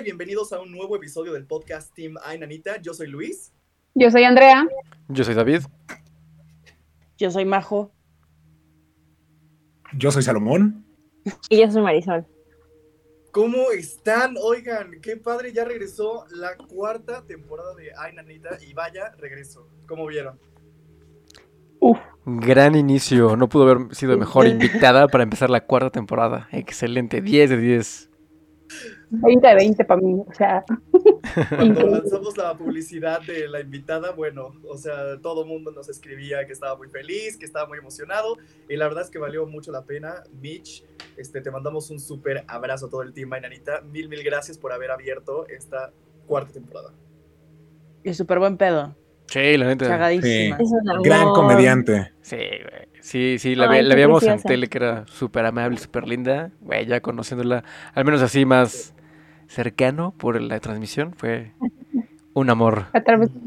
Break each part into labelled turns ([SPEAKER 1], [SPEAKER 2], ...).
[SPEAKER 1] y bienvenidos a un nuevo episodio del podcast Team Ay Nanita. Yo soy Luis.
[SPEAKER 2] Yo soy Andrea.
[SPEAKER 3] Yo soy David.
[SPEAKER 4] Yo soy Majo.
[SPEAKER 5] Yo soy Salomón.
[SPEAKER 6] Y yo soy Marisol.
[SPEAKER 1] ¿Cómo están? Oigan, qué padre, ya regresó la cuarta temporada de Ay Nanita y vaya, regreso. ¿Cómo vieron?
[SPEAKER 3] Uf. Gran inicio, no pudo haber sido mejor invitada para empezar la cuarta temporada. Excelente, 10 de 10.
[SPEAKER 2] 20 de 20 para mí, o sea.
[SPEAKER 1] Cuando lanzamos la publicidad de la invitada, bueno, o sea, todo el mundo nos escribía que estaba muy feliz, que estaba muy emocionado, y la verdad es que valió mucho la pena. Mitch, este, te mandamos un súper abrazo a todo el team, Mainanita. Mil, mil gracias por haber abierto esta cuarta temporada.
[SPEAKER 4] Y súper buen pedo.
[SPEAKER 3] Sí, la neta.
[SPEAKER 4] Chagadísima.
[SPEAKER 5] Sí. Gran comediante.
[SPEAKER 3] Sí, güey. Sí, sí, la, Ay, la veíamos en tele que era súper amable, súper linda. Güey, ya conociéndola, al menos así más cercano por la transmisión, fue un amor.
[SPEAKER 2] A través de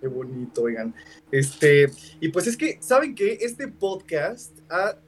[SPEAKER 1] Qué bonito, oigan. Este, y pues es que, ¿saben que Este podcast ha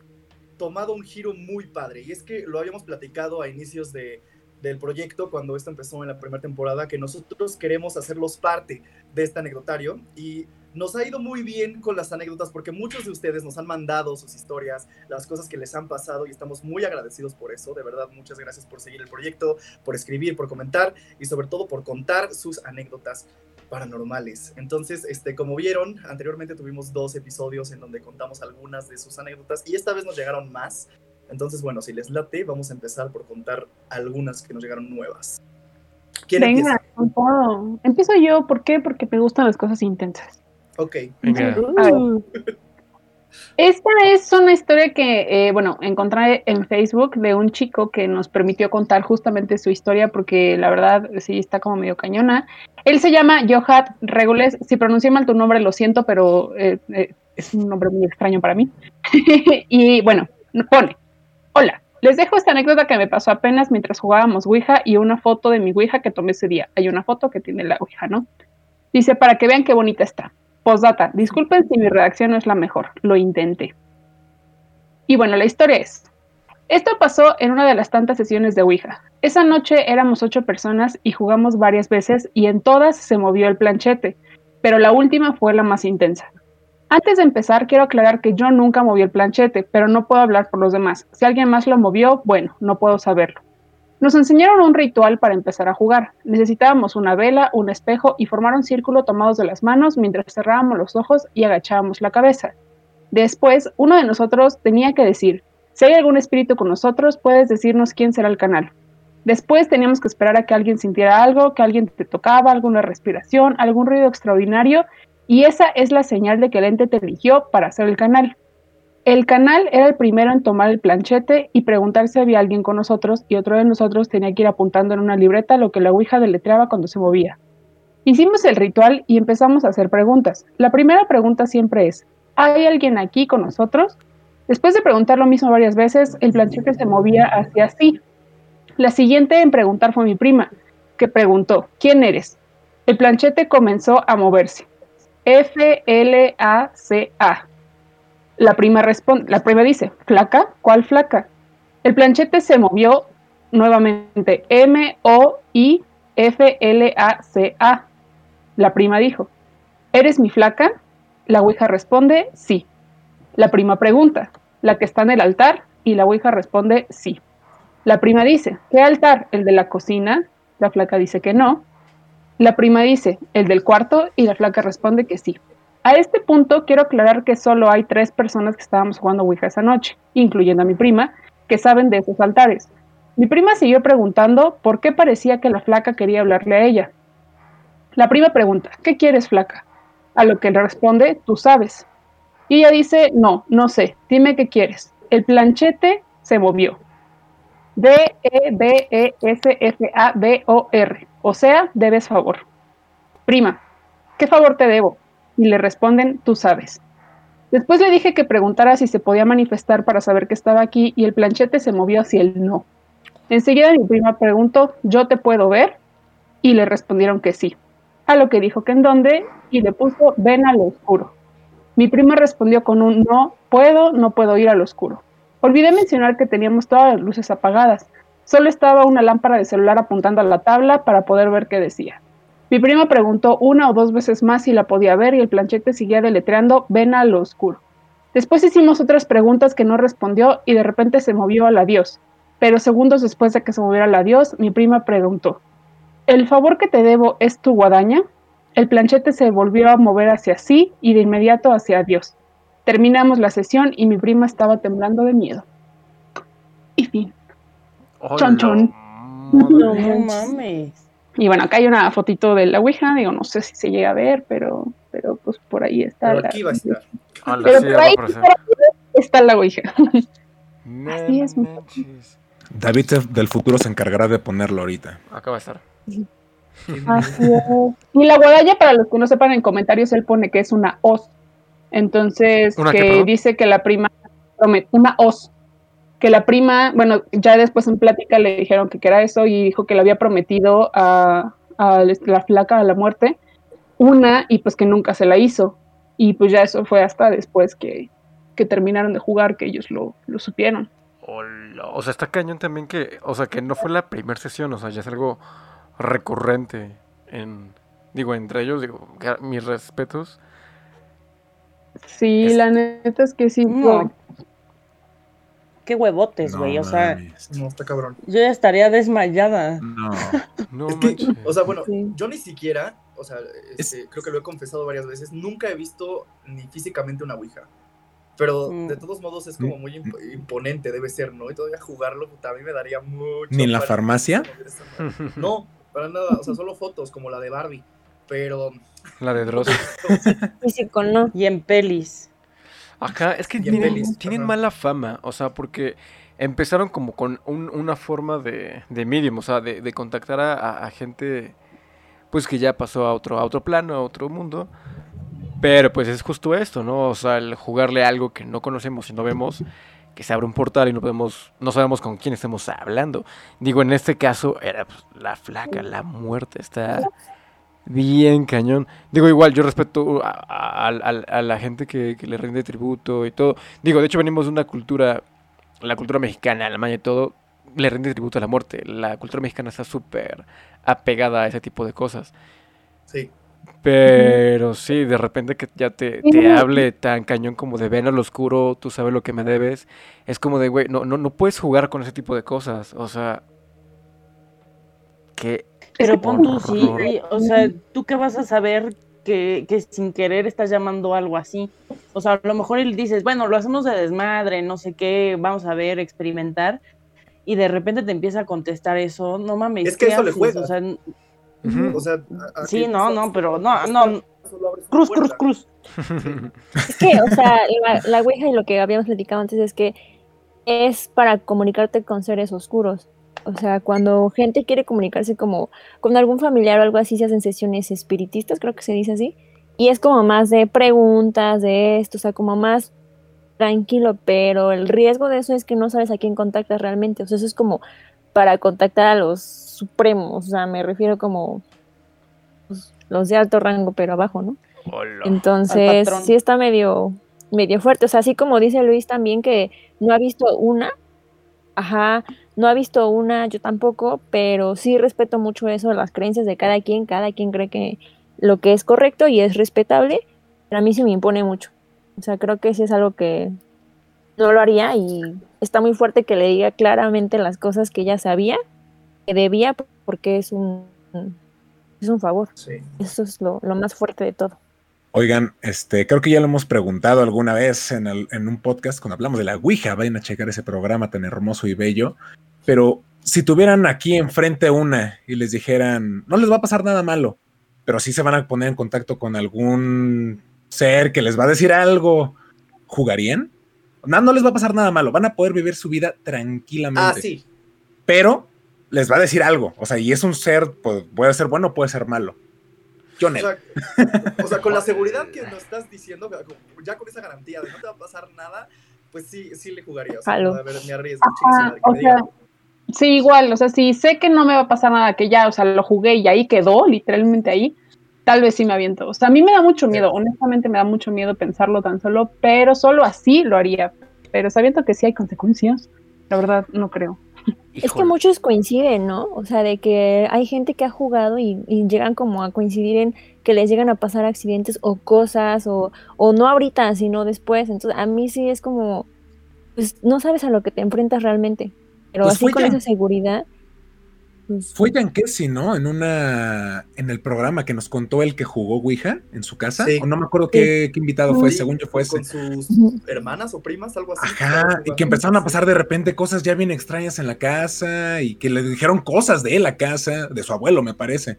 [SPEAKER 1] tomado un giro muy padre. Y es que lo habíamos platicado a inicios de, del proyecto cuando esto empezó en la primera temporada, que nosotros queremos hacerlos parte de este anecdotario. Y nos ha ido muy bien con las anécdotas porque muchos de ustedes nos han mandado sus historias, las cosas que les han pasado y estamos muy agradecidos por eso. De verdad, muchas gracias por seguir el proyecto, por escribir, por comentar y sobre todo por contar sus anécdotas paranormales. Entonces, este, como vieron, anteriormente tuvimos dos episodios en donde contamos algunas de sus anécdotas y esta vez nos llegaron más. Entonces, bueno, si les late, vamos a empezar por contar algunas que nos llegaron nuevas.
[SPEAKER 2] ¿Quién Venga, empieza? Empiezo yo, ¿por qué? Porque me gustan las cosas intensas.
[SPEAKER 1] Ok.
[SPEAKER 2] Uh. Esta es una historia que, eh, bueno, encontré en Facebook de un chico que nos permitió contar justamente su historia porque la verdad sí está como medio cañona. Él se llama Johat Regules. Si pronuncié mal tu nombre, lo siento, pero eh, eh, es un nombre muy extraño para mí. y bueno, pone, hola, les dejo esta anécdota que me pasó apenas mientras jugábamos Ouija y una foto de mi Ouija que tomé ese día. Hay una foto que tiene la Ouija, ¿no? Dice, para que vean qué bonita está. Postdata, disculpen si mi redacción no es la mejor, lo intenté. Y bueno, la historia es, esto pasó en una de las tantas sesiones de Ouija. Esa noche éramos ocho personas y jugamos varias veces y en todas se movió el planchete, pero la última fue la más intensa. Antes de empezar, quiero aclarar que yo nunca moví el planchete, pero no puedo hablar por los demás. Si alguien más lo movió, bueno, no puedo saberlo. Nos enseñaron un ritual para empezar a jugar. Necesitábamos una vela, un espejo y formar un círculo tomados de las manos mientras cerrábamos los ojos y agachábamos la cabeza. Después, uno de nosotros tenía que decir, si hay algún espíritu con nosotros, puedes decirnos quién será el canal. Después teníamos que esperar a que alguien sintiera algo, que alguien te tocaba, alguna respiración, algún ruido extraordinario, y esa es la señal de que el ente te eligió para hacer el canal. El canal era el primero en tomar el planchete y preguntar si había alguien con nosotros y otro de nosotros tenía que ir apuntando en una libreta lo que la Ouija deletreaba cuando se movía. Hicimos el ritual y empezamos a hacer preguntas. La primera pregunta siempre es, ¿hay alguien aquí con nosotros? Después de preguntar lo mismo varias veces, el planchete se movía hacia sí. La siguiente en preguntar fue mi prima, que preguntó, ¿quién eres? El planchete comenzó a moverse. F-L-A-C-A. La prima responde, la prima dice, ¿flaca? ¿Cuál flaca? El planchete se movió nuevamente. M-O-I-F-L-A-C-A. La prima dijo, ¿eres mi flaca? La ouija responde, sí. La prima pregunta, ¿la que está en el altar? Y la ouija responde, sí. La prima dice, ¿qué altar? ¿El de la cocina? La flaca dice que no. La prima dice, ¿el del cuarto? Y la flaca responde que sí. A este punto quiero aclarar que solo hay tres personas que estábamos jugando Ouija esa noche, incluyendo a mi prima, que saben de esos altares. Mi prima siguió preguntando por qué parecía que la flaca quería hablarle a ella. La prima pregunta, ¿qué quieres, flaca? A lo que le responde, tú sabes. Y ella dice, no, no sé, dime qué quieres. El planchete se movió. D-E-B-E-S-F-A-B-O-R. O sea, debes favor. Prima, ¿qué favor te debo? y le responden, tú sabes. Después le dije que preguntara si se podía manifestar para saber que estaba aquí y el planchete se movió hacia el no. Enseguida mi prima preguntó, ¿yo te puedo ver? Y le respondieron que sí. A lo que dijo que en dónde y le puso, ven al oscuro. Mi prima respondió con un no puedo, no puedo ir al oscuro. Olvidé mencionar que teníamos todas las luces apagadas, Solo estaba una lámpara de celular apuntando a la tabla para poder ver qué decía. Mi prima preguntó una o dos veces más si la podía ver y el planchete seguía deletreando ven a lo oscuro. Después hicimos otras preguntas que no respondió y de repente se movió al adiós. Pero segundos después de que se moviera al adiós, mi prima preguntó, ¿el favor que te debo es tu guadaña? El planchete se volvió a mover hacia sí y de inmediato hacia adiós. Terminamos la sesión y mi prima estaba temblando de miedo. Y fin. Chon chon.
[SPEAKER 4] No mames.
[SPEAKER 2] Y bueno, acá hay una fotito de la Ouija, digo, no sé si se llega a ver, pero, pero pues por ahí está.
[SPEAKER 1] Pero aquí va a estar.
[SPEAKER 3] Hola,
[SPEAKER 2] Pero
[SPEAKER 3] sí,
[SPEAKER 2] por ahí,
[SPEAKER 3] aparecer.
[SPEAKER 2] por ahí está la Ouija.
[SPEAKER 3] No
[SPEAKER 2] Así es.
[SPEAKER 5] David del futuro se encargará de ponerlo ahorita.
[SPEAKER 3] Acá va a estar.
[SPEAKER 2] Así es. Y la guadaña, para los que no sepan en comentarios, él pone que es una os. Entonces,
[SPEAKER 3] ¿Una qué,
[SPEAKER 2] que dice que la prima, una os, que la prima, bueno, ya después en plática le dijeron que, que era eso y dijo que le había prometido a, a la flaca, a la muerte, una y pues que nunca se la hizo. Y pues ya eso fue hasta después que, que terminaron de jugar, que ellos lo, lo supieron.
[SPEAKER 3] Hola. O sea, está cañón también que, o sea, que no fue la primera sesión, o sea, ya es algo recurrente en, digo, entre ellos, digo, mis respetos.
[SPEAKER 2] Sí,
[SPEAKER 3] Es-
[SPEAKER 2] la neta es que sí.
[SPEAKER 4] No. Qué huevotes,
[SPEAKER 5] No
[SPEAKER 4] güey. o sea.
[SPEAKER 1] No, está cabrón.
[SPEAKER 4] yo ya estaría desmayada.
[SPEAKER 5] No.
[SPEAKER 3] No
[SPEAKER 1] Es que, o sea, bueno,
[SPEAKER 2] Sí.
[SPEAKER 1] yo ni siquiera, o sea, este, creo que lo he confesado varias veces, nunca he visto ni físicamente una Ouija. Pero
[SPEAKER 4] Mm.
[SPEAKER 1] de todos modos es como muy imp- imponente, debe ser, ¿no? Y todavía jugarlo, puta, a mí me daría mucho.
[SPEAKER 5] ¿Ni en la farmacia?
[SPEAKER 1] No, para nada, o sea, solo fotos como la de Barbie. Pero
[SPEAKER 3] La de Dross.
[SPEAKER 6] Físico, no.
[SPEAKER 4] Y en pelis.
[SPEAKER 3] Ajá, es que tienen,
[SPEAKER 1] pelis,
[SPEAKER 3] tienen mala fama, o sea, porque empezaron como con un- una forma de, de medium, o sea, de, de contactar a, gente, pues que ya pasó a otro, a otro plano, a otro mundo, pero pues es justo esto, ¿no? O sea, el jugarle algo que no conocemos y no vemos, que se abre un portal y no podemos, no sabemos con quién estemos hablando. Digo, en este caso era pues, la flaca, la muerte, está bien cañón. Digo, igual, yo respeto a, a- a- a la gente que, que le rinde tributo y todo. Digo, de hecho venimos de una cultura, la cultura mexicana, Alemania y todo, le rinde tributo a la muerte. La cultura mexicana está súper apegada a ese tipo de cosas.
[SPEAKER 1] sí,
[SPEAKER 3] Pero sí, de repente que ya te, hable tan cañón como de ven al oscuro, tú sabes lo que me debes. Es como de, güey, no, no, no puedes jugar con ese tipo de cosas. O sea, que
[SPEAKER 4] Pero pon tú, sí, y, o sea, ¿tú qué vas a saber que, que sin querer estás llamando algo así? O sea, a lo mejor él dices, bueno, lo hacemos de desmadre, no sé qué, vamos a ver, experimentar, y de repente te empieza a contestar eso, no mames,
[SPEAKER 1] Es que
[SPEAKER 4] ¿qué
[SPEAKER 1] eso le
[SPEAKER 4] haces?
[SPEAKER 1] juega.
[SPEAKER 4] O sea,
[SPEAKER 1] o
[SPEAKER 4] sí, no, no, pero no, no, cruz, cruz, cruz.
[SPEAKER 6] Es que, o sea, la, la Ouija y lo que habíamos platicado antes es que es para comunicarte con seres oscuros. O sea, cuando gente quiere comunicarse como con algún familiar o algo así, se hacen sesiones espiritistas, creo que se dice así. Y es como más de preguntas, de esto, o sea, como más tranquilo, pero el riesgo de eso es que no sabes a quién contactas realmente. O sea, eso es como para contactar a los supremos, o sea, me refiero como pues, los de alto rango, pero abajo, ¿no?
[SPEAKER 3] Hola.
[SPEAKER 6] Entonces, sí está medio, medio fuerte. O sea, así como dice Luis también que no ha visto una, ajá, no ha visto una, yo tampoco, pero sí respeto mucho eso, las creencias de cada quien, cada quien cree que lo que es correcto y es respetable, pero a mí sí me impone mucho. O sea, creo que sí es algo que no lo haría y está muy fuerte que le diga claramente las cosas que ya sabía, que debía, porque es un, es un favor.
[SPEAKER 1] Sí.
[SPEAKER 6] Eso es lo, lo más fuerte de todo.
[SPEAKER 5] Oigan, este, creo que ya lo hemos preguntado alguna vez en, el- en un podcast cuando hablamos de la Ouija. Vayan a checar ese programa tan hermoso y bello. Pero si tuvieran aquí enfrente una y les dijeran, no les va a pasar nada malo, pero sí se van a poner en contacto con algún ser que les va a decir algo, ¿jugarían? No, no les va a pasar nada malo. Van a poder vivir su vida tranquilamente.
[SPEAKER 1] Ah, sí.
[SPEAKER 5] Pero les va a decir algo. O sea, y es un ser, pues, puede ser bueno, puede ser malo. Yo
[SPEAKER 1] O
[SPEAKER 5] no.
[SPEAKER 1] sea, o sea, con la seguridad que nos estás diciendo, ya con esa garantía de no te va a pasar nada, pues sí, sí le jugaría. O sea, a ver, me arriesgo.
[SPEAKER 2] Ajá, o
[SPEAKER 1] me
[SPEAKER 2] sea. Sí, igual, o sea, si sé que no me va a pasar nada, que ya, o sea, lo jugué y ahí quedó, literalmente ahí, tal vez sí me aviento. O sea, a mí me da mucho miedo, honestamente me da mucho miedo pensarlo tan solo, pero solo así lo haría. Pero sabiendo que sí hay consecuencias, la verdad no creo.
[SPEAKER 6] Es que muchos coinciden, ¿no? O sea, de que hay gente que ha jugado y, y llegan como a coincidir en que les llegan a pasar accidentes o cosas, o, o no ahorita, sino después. Entonces, a mí sí es como, pues no sabes a lo que te enfrentas realmente. Pero
[SPEAKER 5] Pues
[SPEAKER 6] así con
[SPEAKER 5] ya-
[SPEAKER 6] esa seguridad, pues,
[SPEAKER 5] Fue Yankesi, ¿no? En una, en el programa que nos contó el que jugó Ouija en su casa.
[SPEAKER 1] Sí.
[SPEAKER 5] O no me acuerdo qué, qué invitado fue,
[SPEAKER 1] Sí,
[SPEAKER 5] según yo fue ese.
[SPEAKER 1] Con sus hermanas o primas, algo así.
[SPEAKER 5] Ajá, y que empezaron a pasar de repente cosas ya bien extrañas en la casa y que le dijeron cosas de la casa, de su abuelo, me parece.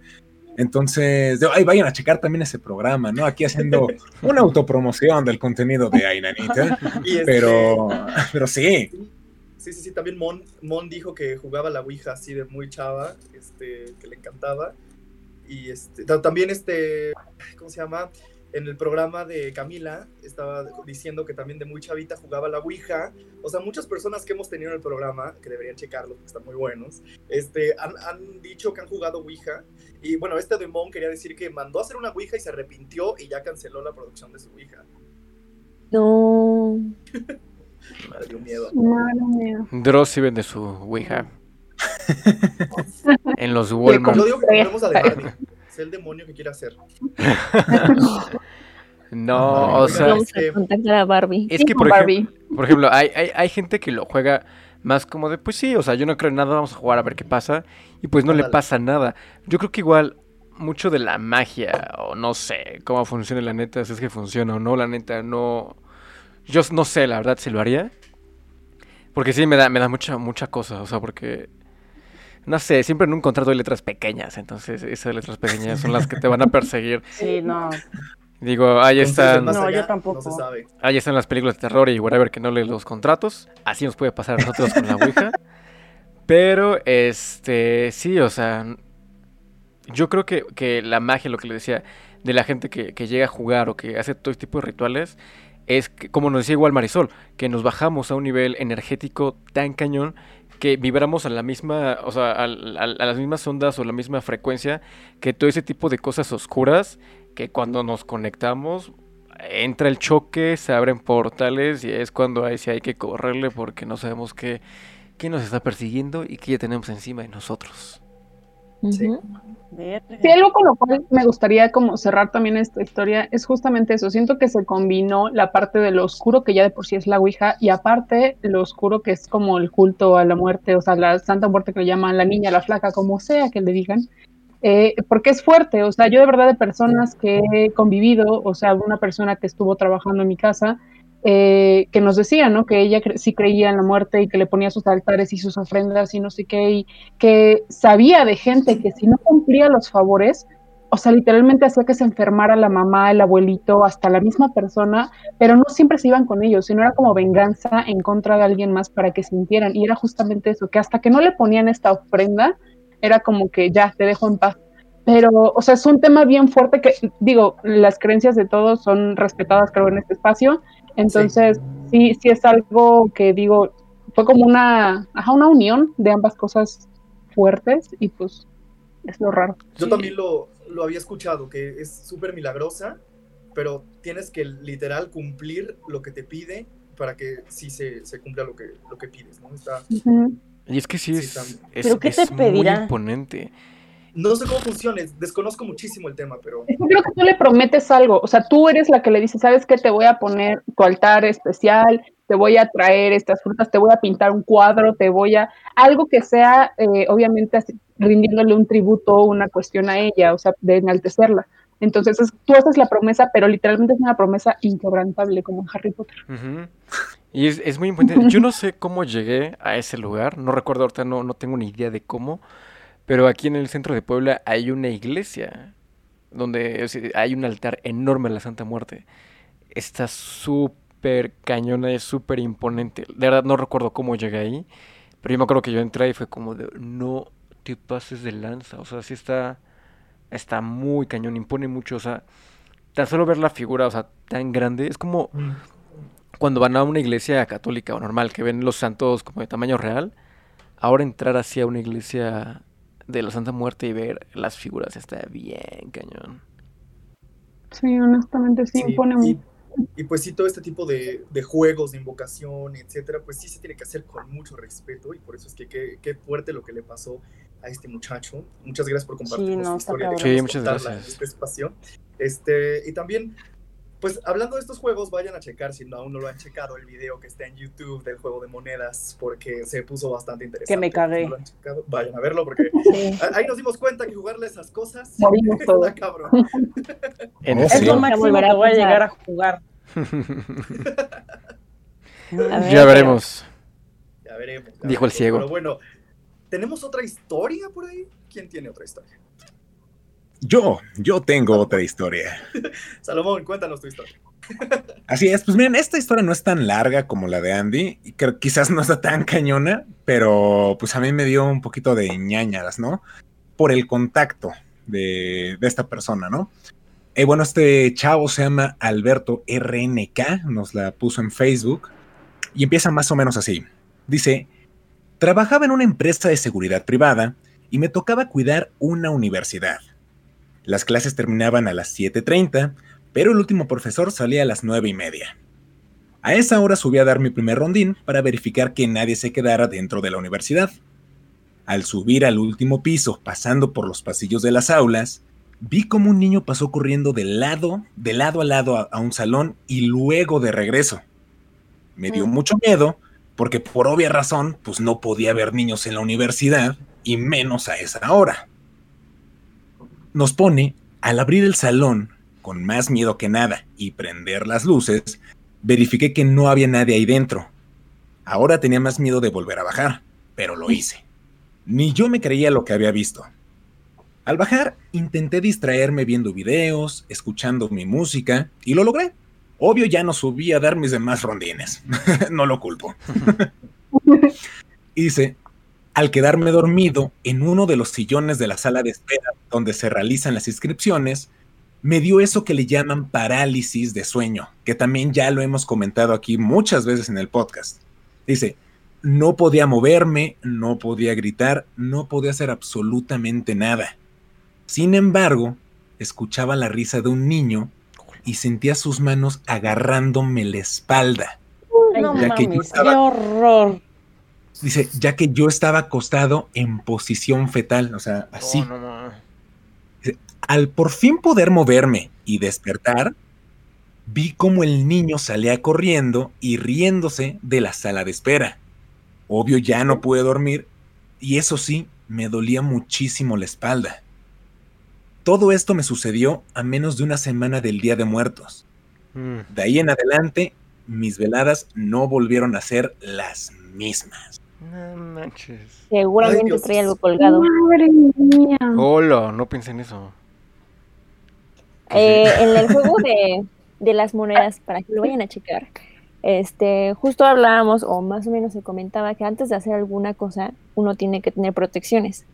[SPEAKER 5] Entonces, de- ay, vayan a checar también ese programa, ¿no? Aquí haciendo una autopromoción del contenido de Ainanita.
[SPEAKER 1] Este-
[SPEAKER 5] Pero, pero sí,
[SPEAKER 1] Sí, sí, sí, también Mon, Mon dijo que jugaba la Ouija así de muy chava, este, que le encantaba. Y este, ta- también este, ¿cómo se llama? En el programa de Camila estaba diciendo que también de muy chavita jugaba la Ouija. O sea, muchas personas que hemos tenido en el programa, que deberían checarlo porque están muy buenos, este, han, han dicho que han jugado Ouija. Y bueno, este de Mon quería decir que mandó a hacer una Ouija y se arrepintió y ya canceló la producción de su Ouija.
[SPEAKER 6] no.
[SPEAKER 1] Me dio miedo.
[SPEAKER 2] Madre mía.
[SPEAKER 3] Dross sí vende su Ouija. en los
[SPEAKER 1] Yo
[SPEAKER 3] Walmart.
[SPEAKER 1] digo que compremos a de Barbie. Es el demonio que quiere hacer.
[SPEAKER 3] No, o sea,
[SPEAKER 6] Vamos
[SPEAKER 1] este-
[SPEAKER 6] a contactar a Barbie.
[SPEAKER 3] es que por
[SPEAKER 2] Barbie.
[SPEAKER 3] ejemplo, por ejemplo hay, hay, hay gente que lo juega más como de, pues sí, o sea, yo no creo en nada, vamos a jugar a ver qué pasa. Y pues no le pasa nada. Yo creo que igual mucho de la magia, o no sé cómo funciona la neta, si es que funciona o no, la neta, no... Yo no sé, la verdad, si lo haría. Porque sí, me da, me da mucha, mucha cosa, o sea, porque... No sé, siempre en un contrato hay letras pequeñas, entonces esas letras pequeñas son las que te van a perseguir.
[SPEAKER 4] Sí, no.
[SPEAKER 3] Digo, ahí están,
[SPEAKER 4] No, yo
[SPEAKER 1] allá,
[SPEAKER 4] tampoco.
[SPEAKER 1] No se sabe.
[SPEAKER 3] ahí están las películas de terror y whatever que no leen los contratos. Así nos puede pasar a nosotros con la Ouija. Pero, este, sí, o sea, yo creo que, que la magia, lo que le decía, de la gente que, que llega a jugar o que hace todo este tipo de rituales, es que, como nos decía igual Marisol, que nos bajamos a un nivel energético tan cañón que vibramos a la misma, o sea, al- a, las mismas ondas o la misma frecuencia que todo ese tipo de cosas oscuras que cuando nos conectamos entra el choque, se abren portales y es cuando ahí sí hay que correrle porque no sabemos qué, qué nos está persiguiendo y qué ya tenemos encima de nosotros.
[SPEAKER 1] Sí.
[SPEAKER 2] Algo con lo cual me gustaría como cerrar también esta historia es justamente eso. Siento que se combinó la parte de lo oscuro que ya de por sí es la Ouija y aparte lo oscuro que es como el culto a la muerte, o sea, la santa muerte que le llaman la niña, la flaca, como sea que le digan. Eh, porque es fuerte, o sea, yo de verdad de personas que he convivido, o sea, una persona que estuvo trabajando en mi casa, eh, que nos decía, ¿no? Que ella cre- sí creía en la muerte y que le ponía sus altares y sus ofrendas y no sé qué, y que sabía de gente que si no cumplía los favores, o sea, literalmente hacía que se enfermara la mamá, el abuelito, hasta la misma persona, pero no siempre se iban con ellos, sino era como venganza en contra de alguien más para que sintieran. Y era justamente eso, que hasta que no le ponían esta ofrenda, era como que ya, te dejo en paz. Pero, o sea, es un tema bien fuerte que, digo, las creencias de todos son respetadas, creo, en este espacio. Entonces, sí, sí, es algo que digo, fue como una, ajá, una unión de ambas cosas fuertes y pues es lo raro.
[SPEAKER 1] Yo
[SPEAKER 3] Sí.
[SPEAKER 1] también lo, lo había escuchado, que es súper milagrosa, pero tienes que literal cumplir lo que te pide para que sí se, se cumpla lo que, lo que pides, ¿no? Está.
[SPEAKER 3] Y es que sí
[SPEAKER 1] Sí,
[SPEAKER 3] es, es,
[SPEAKER 4] ¿Pero qué te
[SPEAKER 3] es muy imponente.
[SPEAKER 1] No sé cómo funciona, desconozco muchísimo el tema, pero
[SPEAKER 2] Es que creo que tú le prometes algo, o sea, tú eres la que le dice, ¿sabes qué? Te voy a poner tu altar especial, te voy a traer estas frutas, te voy a pintar un cuadro, te voy a... Algo que sea, eh, obviamente, así, rindiéndole un tributo, una cuestión a ella, o sea, de enaltecerla. Entonces, es- tú haces la promesa, pero literalmente es una promesa inquebrantable, como en Harry Potter.
[SPEAKER 3] Y es, es muy importante. Yo no sé cómo llegué a ese lugar, no recuerdo ahorita, no, no tengo ni idea de cómo, pero aquí en el centro de Puebla hay una iglesia donde hay un altar enorme a la Santa Muerte. Está súper cañona, es súper imponente. De verdad no recuerdo cómo llegué ahí, pero yo me acuerdo que yo entré y fue como de, no te pases de lanza, o sea, sí está, está muy cañón, impone mucho, o sea, tan solo ver la figura, o sea, tan grande, es como cuando van a una iglesia católica o normal, que ven los santos como de tamaño real, ahora entrar así a una iglesia de la Santa Muerte y ver las figuras está bien cañón.
[SPEAKER 2] Sí, honestamente sí,
[SPEAKER 1] sí,
[SPEAKER 2] impone
[SPEAKER 1] y,
[SPEAKER 2] mucho.
[SPEAKER 1] y pues sí, todo este tipo de, de, juegos, de invocación, etcétera, pues sí se tiene que hacer con mucho respeto y por eso es que qué, fuerte lo que le pasó a este muchacho. Muchas gracias por compartir sí, no, historia.
[SPEAKER 3] Sí, muchas gracias.
[SPEAKER 1] Este espacio. Este, y también pues hablando de estos juegos, vayan a checar si aún no lo han checado el video que está en YouTube del juego de monedas, porque se puso bastante interesante.
[SPEAKER 4] Que me cagué.
[SPEAKER 1] vayan a verlo, porque ahí nos dimos cuenta que jugarle esas cosas
[SPEAKER 2] está
[SPEAKER 1] cabrón.
[SPEAKER 4] en es lo máximo que voy a llegar a jugar.
[SPEAKER 3] ya veremos.
[SPEAKER 1] Ya veremos.
[SPEAKER 3] Dijo el ciego.
[SPEAKER 1] Pero bueno, ¿tenemos otra historia por ahí? ¿Quién tiene otra historia?
[SPEAKER 5] Yo, yo tengo otra historia.
[SPEAKER 1] Salomón, cuéntanos tu historia.
[SPEAKER 5] Así es, pues miren, esta historia no es tan larga como la de Andy, y quizás no está tan cañona, pero pues a mí me dio un poquito de ñañaras, ¿no? Por el contacto de, esta persona, ¿no? Eh, bueno, este chavo se llama Alberto RNK, nos la puso en Facebook, y empieza más o menos así. Dice, trabajaba en una empresa de seguridad privada y me tocaba cuidar una universidad. Las clases terminaban a las 7.30, pero el último profesor salía a las 9 y media. A esa hora subí a dar mi primer rondín para verificar que nadie se quedara dentro de la universidad. Al subir al último piso, pasando por los pasillos de las aulas, vi como un niño pasó corriendo de lado, de lado a lado a, a un salón y luego de regreso. Me dio mm. mucho miedo, porque por obvia razón, pues no podía haber niños en la universidad, y menos a esa hora nos pone, al abrir el salón, con más miedo que nada, y prender las luces, verifiqué que no había nadie ahí dentro. Ahora tenía más miedo de volver a bajar, pero lo hice. Ni yo me creía lo que había visto. Al bajar, intenté distraerme viendo videos, escuchando mi música, y lo logré. Obvio ya no subí a dar mis demás rondines. no lo culpo. Hice, al quedarme dormido en uno de los sillones de la sala de espera donde se realizan las inscripciones, me dio eso que le llaman parálisis de sueño, que también ya lo hemos comentado aquí muchas veces en el podcast. Dice, no podía moverme, no podía gritar, no podía hacer absolutamente nada. Sin embargo, escuchaba la risa de un niño y sentía sus manos agarrándome la espalda.
[SPEAKER 4] no mames, qué horror
[SPEAKER 5] dice, ya que yo estaba acostado en posición fetal, o sea, así. Al por fin poder moverme y despertar, vi como el niño salía corriendo y riéndose de la sala de espera. Obvio ya no pude dormir y eso sí, me dolía muchísimo la espalda. Todo esto me sucedió a menos de una semana del Día de Muertos. Mm. De ahí en adelante, mis veladas no volvieron a ser las mismas.
[SPEAKER 3] No manches.
[SPEAKER 6] Seguramente trae algo colgado.
[SPEAKER 2] Madre mía.
[SPEAKER 3] Hola, no pensé en eso.
[SPEAKER 6] Eh, en el juego de, de, las monedas, para que lo vayan a checar, este, justo hablábamos, o más o menos se comentaba, que antes de hacer alguna cosa, uno tiene que tener protecciones.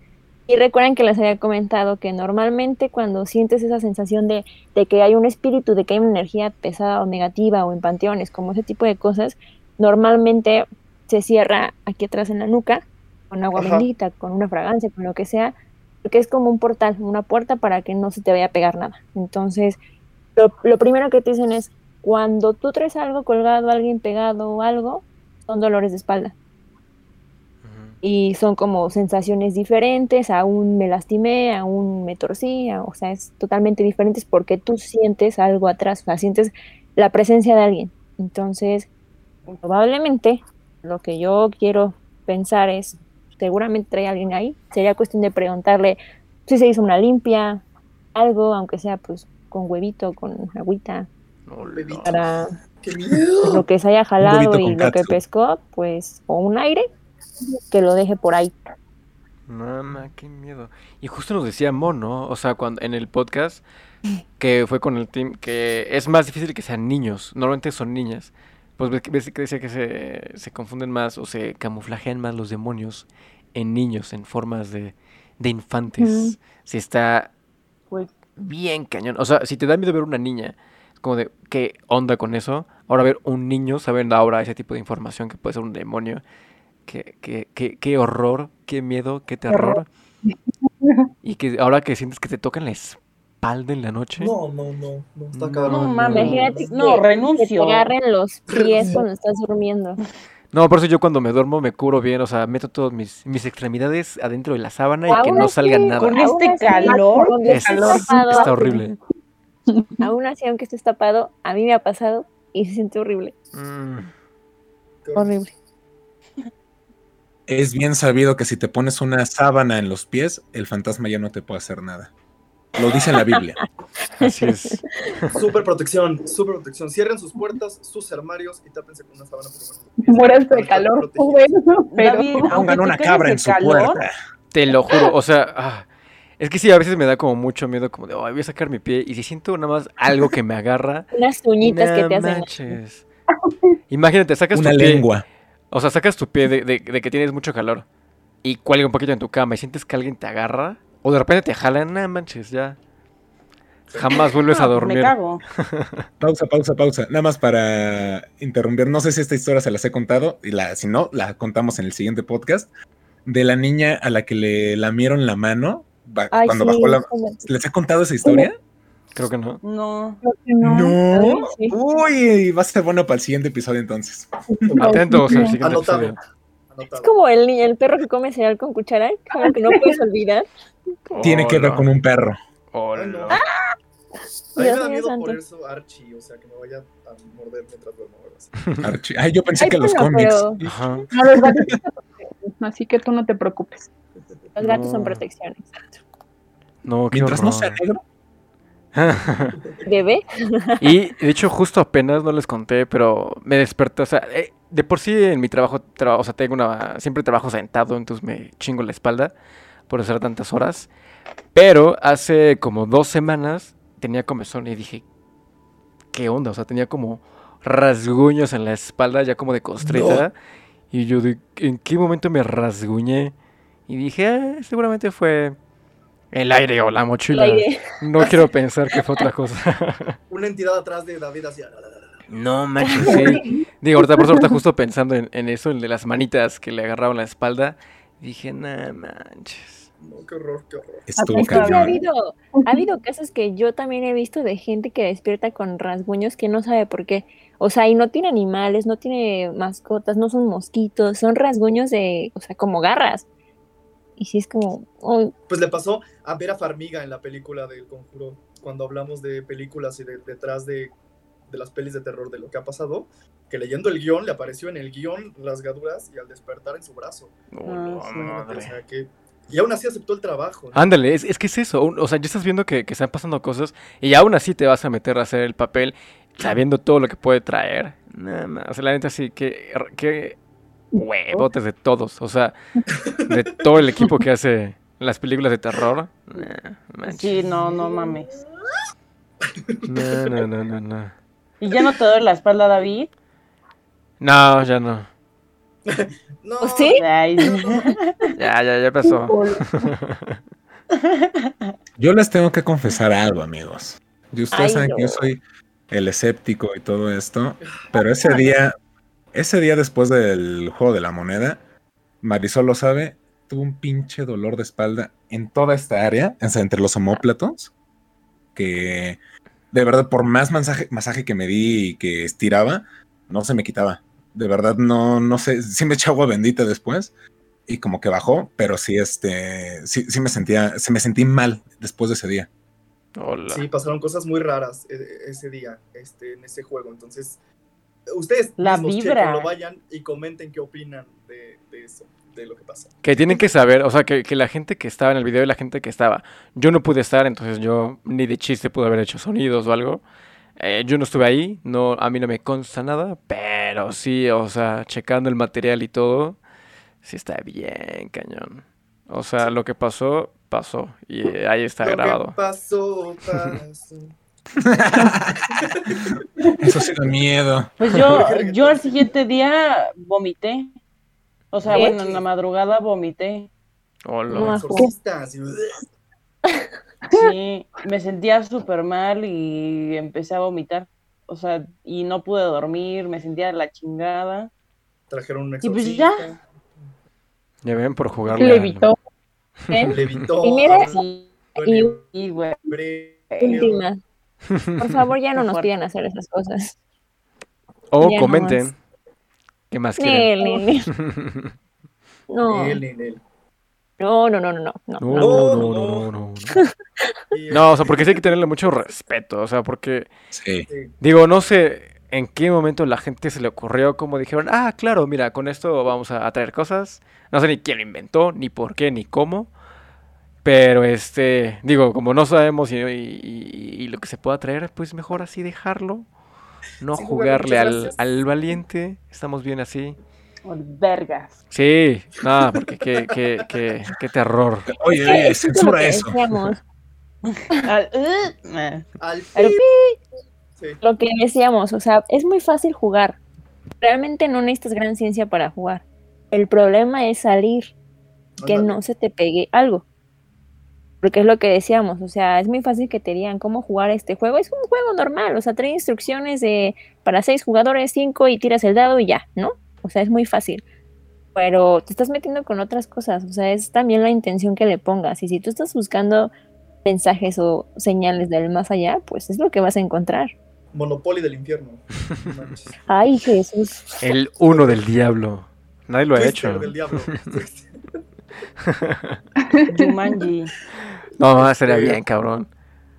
[SPEAKER 6] Y recuerden que les había comentado que normalmente cuando sientes esa sensación de, de, que hay un espíritu, de que hay una energía pesada o negativa o en panteones, como ese tipo de cosas, normalmente se cierra aquí atrás en la nuca, con agua bendita, con una fragancia, con lo que sea, porque es como un portal, una puerta para que no se te vaya a pegar nada. Entonces, lo, primero que te dicen es, cuando tú traes algo colgado, alguien pegado o algo, son dolores de espalda. Y son como sensaciones diferentes, aún me lastimé, aún me torcí, o sea, es totalmente diferentes porque tú sientes algo atrás, o sea, sientes la presencia de alguien. Entonces, probablemente lo que yo quiero pensar es, seguramente trae alguien ahí, sería cuestión de preguntarle si se hizo una limpia, algo, aunque sea pues con huevito, con agüita, para lo que se haya jalado y lo que pescó, pues, o un aire, que lo deje por ahí.
[SPEAKER 3] Mamá, qué miedo. Y justo nos decía Mono, o sea, cuando en el podcast que fue con el team, que es más difícil que sean niños, normalmente son niñas. Pues ves que decía que se, se, confunden más o se camuflajean más los demonios en niños, en formas de, de infantes. Si está bien cañón. O sea, si te da miedo ver una niña, es como de, ¿qué onda con eso? Ahora ver un niño sabiendo ahora ese tipo de información que puede ser un demonio. Qué, qué, qué, qué horror, qué miedo, qué terror. y que ahora que sientes que te tocan la espalda en la noche.
[SPEAKER 1] No, no, no, no, está
[SPEAKER 3] No,
[SPEAKER 1] cabrón.
[SPEAKER 4] No mames.
[SPEAKER 6] Imagínate
[SPEAKER 4] No,
[SPEAKER 6] que-
[SPEAKER 4] renuncio.
[SPEAKER 6] Que te agarren los pies cuando estás durmiendo.
[SPEAKER 3] No, por eso yo cuando me duermo me cubro bien, o sea, meto todas mis, mis extremidades adentro de la sábana y que no salga nada.
[SPEAKER 4] con este calor,
[SPEAKER 6] estés tapado,
[SPEAKER 3] está horrible.
[SPEAKER 6] Aún así, aunque estés tapado, a mí me ha pasado y se siente horrible.
[SPEAKER 3] Mm.
[SPEAKER 6] Horrible.
[SPEAKER 5] Es bien sabido que si te pones una sábana en los pies, el fantasma ya no te puede hacer nada. Lo dice en la Biblia.
[SPEAKER 3] Así es.
[SPEAKER 1] Súper protección, súper protección. Cierren sus puertas, sus armarios y tápense con una sábana por.
[SPEAKER 2] Mueras de calor, bueno, pero
[SPEAKER 4] David,
[SPEAKER 5] Pongan una cabra en su
[SPEAKER 4] calor,
[SPEAKER 5] puerta.
[SPEAKER 3] Te lo juro, o sea, ah, es que sí, a veces me da como mucho miedo, como de, "Ay, voy a sacar mi pie, y si siento nada más algo que me agarra,
[SPEAKER 6] Unas uñitas que te hacen.
[SPEAKER 3] manches. Imagínate, sacas
[SPEAKER 5] Una
[SPEAKER 3] tu pie,
[SPEAKER 5] lengua.
[SPEAKER 3] o sea, sacas tu pie de, de- de que tienes mucho calor y cuelga un poquito en tu cama y sientes que alguien te agarra, o de repente te jalan, no manches, ya. Jamás vuelves a
[SPEAKER 4] no, pues
[SPEAKER 3] dormir.
[SPEAKER 4] Me cago.
[SPEAKER 5] Pausa, pausa, pausa. Nada más para interrumpir. No sé si esta historia se las he contado. Y la, si no, la contamos en el siguiente podcast. De la niña a la que le lamieron la mano. ba-
[SPEAKER 6] Ay,
[SPEAKER 5] cuando
[SPEAKER 6] sí,
[SPEAKER 5] bajó la.
[SPEAKER 6] como-
[SPEAKER 5] ¿Les he contado esa historia?
[SPEAKER 3] Creo que no.
[SPEAKER 4] No.
[SPEAKER 2] creo que no.
[SPEAKER 6] Sí.
[SPEAKER 5] Uy, va a ser bueno para el siguiente episodio entonces.
[SPEAKER 3] Atentos al siguiente
[SPEAKER 1] Anotado.
[SPEAKER 3] episodio.
[SPEAKER 1] Anotado.
[SPEAKER 6] Es como el, el perro que come cereal con cuchara, como que no puedes olvidar.
[SPEAKER 5] Tiene que ver con un perro.
[SPEAKER 3] Hola.
[SPEAKER 1] A mí me da miedo
[SPEAKER 6] santo.
[SPEAKER 1] por eso Archie, o sea, que me vaya a morder mientras duermo.
[SPEAKER 5] Archie. Ay, yo pensé
[SPEAKER 6] Ay,
[SPEAKER 5] que los cómics.
[SPEAKER 6] pero
[SPEAKER 3] Ajá.
[SPEAKER 2] No, los protegen, así que tú no te preocupes.
[SPEAKER 6] los gatos son
[SPEAKER 3] No.
[SPEAKER 6] protección, exacto.
[SPEAKER 3] No,
[SPEAKER 5] Mientras no sea negro.
[SPEAKER 6] Bebé,
[SPEAKER 3] Y de hecho, justo apenas no les conté, pero me desperté. O sea, eh, de por sí en mi trabajo, tra- o sea, tengo una. Siempre trabajo sentado, entonces me chingo la espalda por hacer tantas horas. Pero hace como dos semanas tenía comezón y dije, ¿qué onda? O sea, tenía como rasguños en la espalda, ya como de costrita. Y yo, de, ¿en qué momento me rasguñé? Y dije, "Ah, seguramente fue el aire o la mochila.
[SPEAKER 6] aire.
[SPEAKER 3] No quiero pensar que fue otra cosa.
[SPEAKER 1] Una entidad atrás de David así.
[SPEAKER 3] No manches, sí. Digo, ahorita por eso ahorita justo pensando en, en eso, el de las manitas que le agarraban la espalda, dije, no manches.
[SPEAKER 1] No, qué horror, qué horror.
[SPEAKER 5] Estuvo
[SPEAKER 6] ha habido, ha habido casos que yo también he visto de gente que despierta con rasguños que no sabe por qué. O sea, y no tiene animales, no tiene mascotas, no son mosquitos, son rasguños de, o sea, como garras. Y sí es como,
[SPEAKER 1] Pues le pasó a Vera Farmiga en la película del Conjuro, cuando hablamos de películas y de, detrás de, de las pelis de terror de lo que ha pasado, que leyendo el guion le apareció en el guion rasgaduras y al despertar en su brazo.
[SPEAKER 3] No,
[SPEAKER 4] Ah,
[SPEAKER 3] no.
[SPEAKER 1] O sea que, y aún así aceptó el trabajo. ¿no?
[SPEAKER 3] Ándale, es, es que es eso. O sea, ya estás viendo que, que están pasando cosas y aún así te vas a meter a hacer el papel sabiendo todo lo que puede traer. Nada más. O sea, la neta sí, que, que huevotes de todos. O sea, de todo el equipo que hace las películas de terror. Nah.
[SPEAKER 4] Sí, no, no mames.
[SPEAKER 3] No, no, no, no, no.
[SPEAKER 4] ¿Y ya no te duele la espalda, David?
[SPEAKER 3] No, ya no.
[SPEAKER 1] No,
[SPEAKER 6] ¿o sí?
[SPEAKER 4] Ay,
[SPEAKER 3] Ya, ya, ya pasó.
[SPEAKER 5] Yo les tengo que confesar algo, amigos. Y ustedes
[SPEAKER 6] Ay,
[SPEAKER 5] saben
[SPEAKER 6] no.
[SPEAKER 5] que yo soy el escéptico y todo esto. Pero ese día, ese día después del juego de la moneda, Marisol lo sabe, tuve un pinche dolor de espalda en toda esta área, o sea, entre los homóplatos, que de verdad, por más masaje, masaje que me di y que estiraba, no se me quitaba. De verdad, no, no sé, sí me eché agua bendita después y como que bajó, pero sí, este, sí, sí me sentía, se me sentí mal después de ese día.
[SPEAKER 3] Hola.
[SPEAKER 1] Sí, pasaron cosas muy raras eh, ese día, este, en ese juego. Entonces, ustedes
[SPEAKER 4] La
[SPEAKER 1] mismos
[SPEAKER 4] vibra.
[SPEAKER 1] chequenlo, vayan y comenten qué opinan de, de eso, de lo que pasa.
[SPEAKER 3] Que tienen que saber, o sea, que, que la gente que estaba en el video y la gente que estaba. Yo no pude estar, entonces yo ni de chiste pude haber hecho sonidos o algo. Eh, yo no estuve ahí, no, a mí no me consta nada, pero sí, o sea, checando el material y todo, sí está bien cañón. O sea, lo que pasó, pasó. Y ahí está
[SPEAKER 1] Lo que
[SPEAKER 3] grabado.
[SPEAKER 1] pasó, pasó.
[SPEAKER 5] Eso sí da miedo.
[SPEAKER 4] Pues yo, yo al siguiente día vomité. O sea,
[SPEAKER 6] ¿Qué?
[SPEAKER 4] bueno, en la madrugada vomité.
[SPEAKER 3] Hola.
[SPEAKER 6] No.
[SPEAKER 4] Sí, me sentía súper mal y empecé a vomitar. O sea, y no pude dormir, me sentía de la chingada.
[SPEAKER 1] Trajeron un
[SPEAKER 4] Y pues
[SPEAKER 1] exorcista.
[SPEAKER 3] Ya ven, por jugar.
[SPEAKER 2] Le evitó.
[SPEAKER 1] Levitó.
[SPEAKER 6] Y mira,
[SPEAKER 1] abrió
[SPEAKER 6] y-
[SPEAKER 4] güey,
[SPEAKER 6] Última. Por favor, ya no nos pidan hacer esas cosas.
[SPEAKER 3] O
[SPEAKER 6] Ya no
[SPEAKER 3] comenten. ¿Qué más quieren?
[SPEAKER 6] No,
[SPEAKER 1] Él, él, él.
[SPEAKER 6] no, no, no, no, no.
[SPEAKER 3] No,
[SPEAKER 6] no.
[SPEAKER 3] no, no, no, no. no.
[SPEAKER 1] Y,
[SPEAKER 3] No, o sea, porque sí hay que tenerle mucho respeto. O sea, porque,
[SPEAKER 5] Sí.
[SPEAKER 3] digo, no sé en qué momento la gente se le ocurrió, como dijeron, ah, claro, mira, con esto vamos a, a traer cosas. No sé ni quién lo inventó, ni por qué, ni cómo. Pero, este, digo, como no sabemos y, y- y- y lo que se pueda traer, pues mejor así dejarlo. No
[SPEAKER 1] Sí,
[SPEAKER 3] jugarle al, al valiente. Estamos bien así.
[SPEAKER 4] Oh, Vergas.
[SPEAKER 3] Sí, nada, porque qué, qué, qué, qué terror.
[SPEAKER 5] Oye, oye, censura
[SPEAKER 6] que
[SPEAKER 5] eso.
[SPEAKER 6] decíamos,
[SPEAKER 4] Al- uh,
[SPEAKER 1] al
[SPEAKER 6] Pero
[SPEAKER 1] Sí.
[SPEAKER 6] lo que decíamos, o sea, es muy fácil jugar. Realmente no necesitas gran ciencia para jugar. El problema es salir, que no se te pegue algo. Porque es lo que decíamos, o sea, es muy fácil que te digan cómo jugar este juego. Es un juego normal, o sea, trae instrucciones de para seis jugadores, cinco y tiras el dado y ya, ¿no? O sea, es muy fácil. Pero te estás metiendo con otras cosas, o sea, es también la intención que le pongas. Y si tú estás buscando mensajes o señales del más allá, pues es lo que vas a encontrar.
[SPEAKER 1] Monopoly del infierno.
[SPEAKER 6] Ay, Jesús.
[SPEAKER 3] El uno del diablo. Nadie lo ha
[SPEAKER 1] Twister
[SPEAKER 3] hecho.
[SPEAKER 1] del diablo.
[SPEAKER 4] Jumanji.
[SPEAKER 3] No, no, sería bien, cabrón.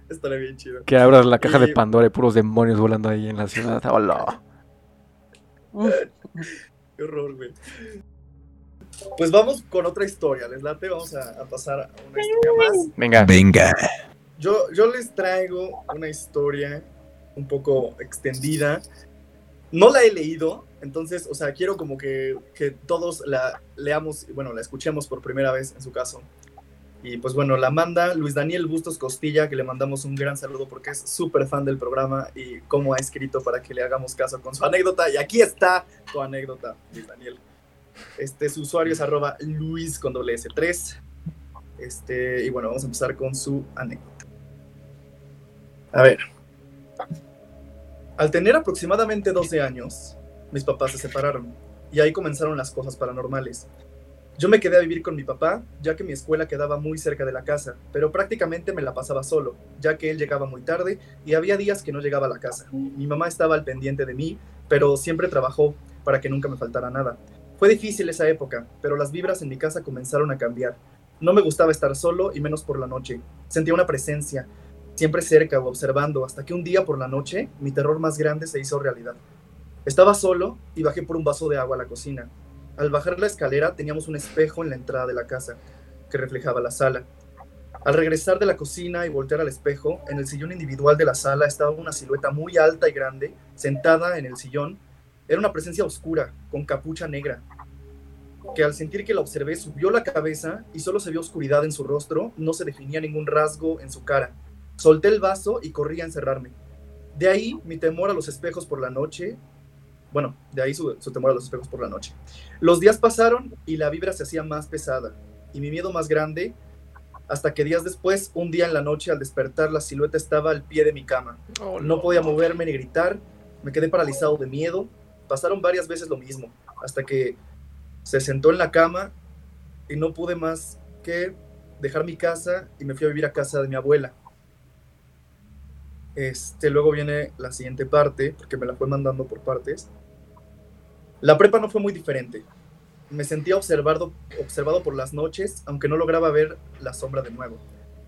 [SPEAKER 1] Estaría bien chido.
[SPEAKER 3] Que abras la caja de Pandora y puros demonios volando ahí en la ciudad. Hola.
[SPEAKER 1] Qué horror, güey. Pues vamos con otra historia, ¿les late? Vamos a, a pasar a una historia más.
[SPEAKER 3] Venga.
[SPEAKER 5] Venga.
[SPEAKER 1] Yo, yo les traigo una historia un poco extendida. No la he leído, entonces, o sea, quiero como que, que todos la leamos, bueno, la escuchemos por primera vez en su caso. Y pues bueno, la manda Luis Daniel Bustos Costilla, que le mandamos un gran saludo porque es súper fan del programa y cómo ha escrito para que le hagamos caso con su anécdota. Y aquí está tu anécdota, Luis Daniel. Este, su usuario es arroba Luis con doble S3. Este, y bueno, vamos a empezar con su anécdota. A ver. Al tener aproximadamente 12 años, mis papás se separaron y ahí comenzaron las cosas paranormales. Yo me quedé a vivir con mi papá, ya que mi escuela quedaba muy cerca de la casa, pero prácticamente me la pasaba solo, ya que él llegaba muy tarde y había días que no llegaba a la casa. Mi mamá estaba al pendiente de mí, pero siempre trabajó para que nunca me faltara nada. Fue difícil esa época, pero las vibras en mi casa comenzaron a cambiar. No me gustaba estar solo y menos por la noche. Sentía una presencia, siempre cerca o observando, hasta que un día por la noche mi terror más grande se hizo realidad. Estaba solo y bajé por un vaso de agua a la cocina. Al bajar la escalera teníamos un espejo en la entrada de la casa, que reflejaba la sala. Al regresar de la cocina y voltear al espejo, en el sillón individual de la sala estaba una silueta muy alta y grande, sentada en el sillón. Era una presencia oscura, con capucha negra, que al sentir que la observé subió la cabeza y solo se vio oscuridad en su rostro, no se definía ningún rasgo en su cara. Solté el vaso y corrí a encerrarme. De ahí mi temor a los espejos por la noche. Bueno, de ahí su, su temor a los espejos por la noche. Los días pasaron y la vibra se hacía más pesada. Y mi miedo más grande, hasta que días después, un día en la noche, al despertar, la silueta estaba al pie de mi cama. No podía moverme ni gritar. Me quedé paralizado de miedo. Pasaron varias veces lo mismo, hasta que se sentó en la cama y no pude más que dejar mi casa y me fui a vivir a casa de mi abuela. Este, luego viene la siguiente parte, porque me la fue mandando por partes. La prepa no fue muy diferente. Me sentía observado, observado por las noches, aunque no lograba ver la sombra de nuevo.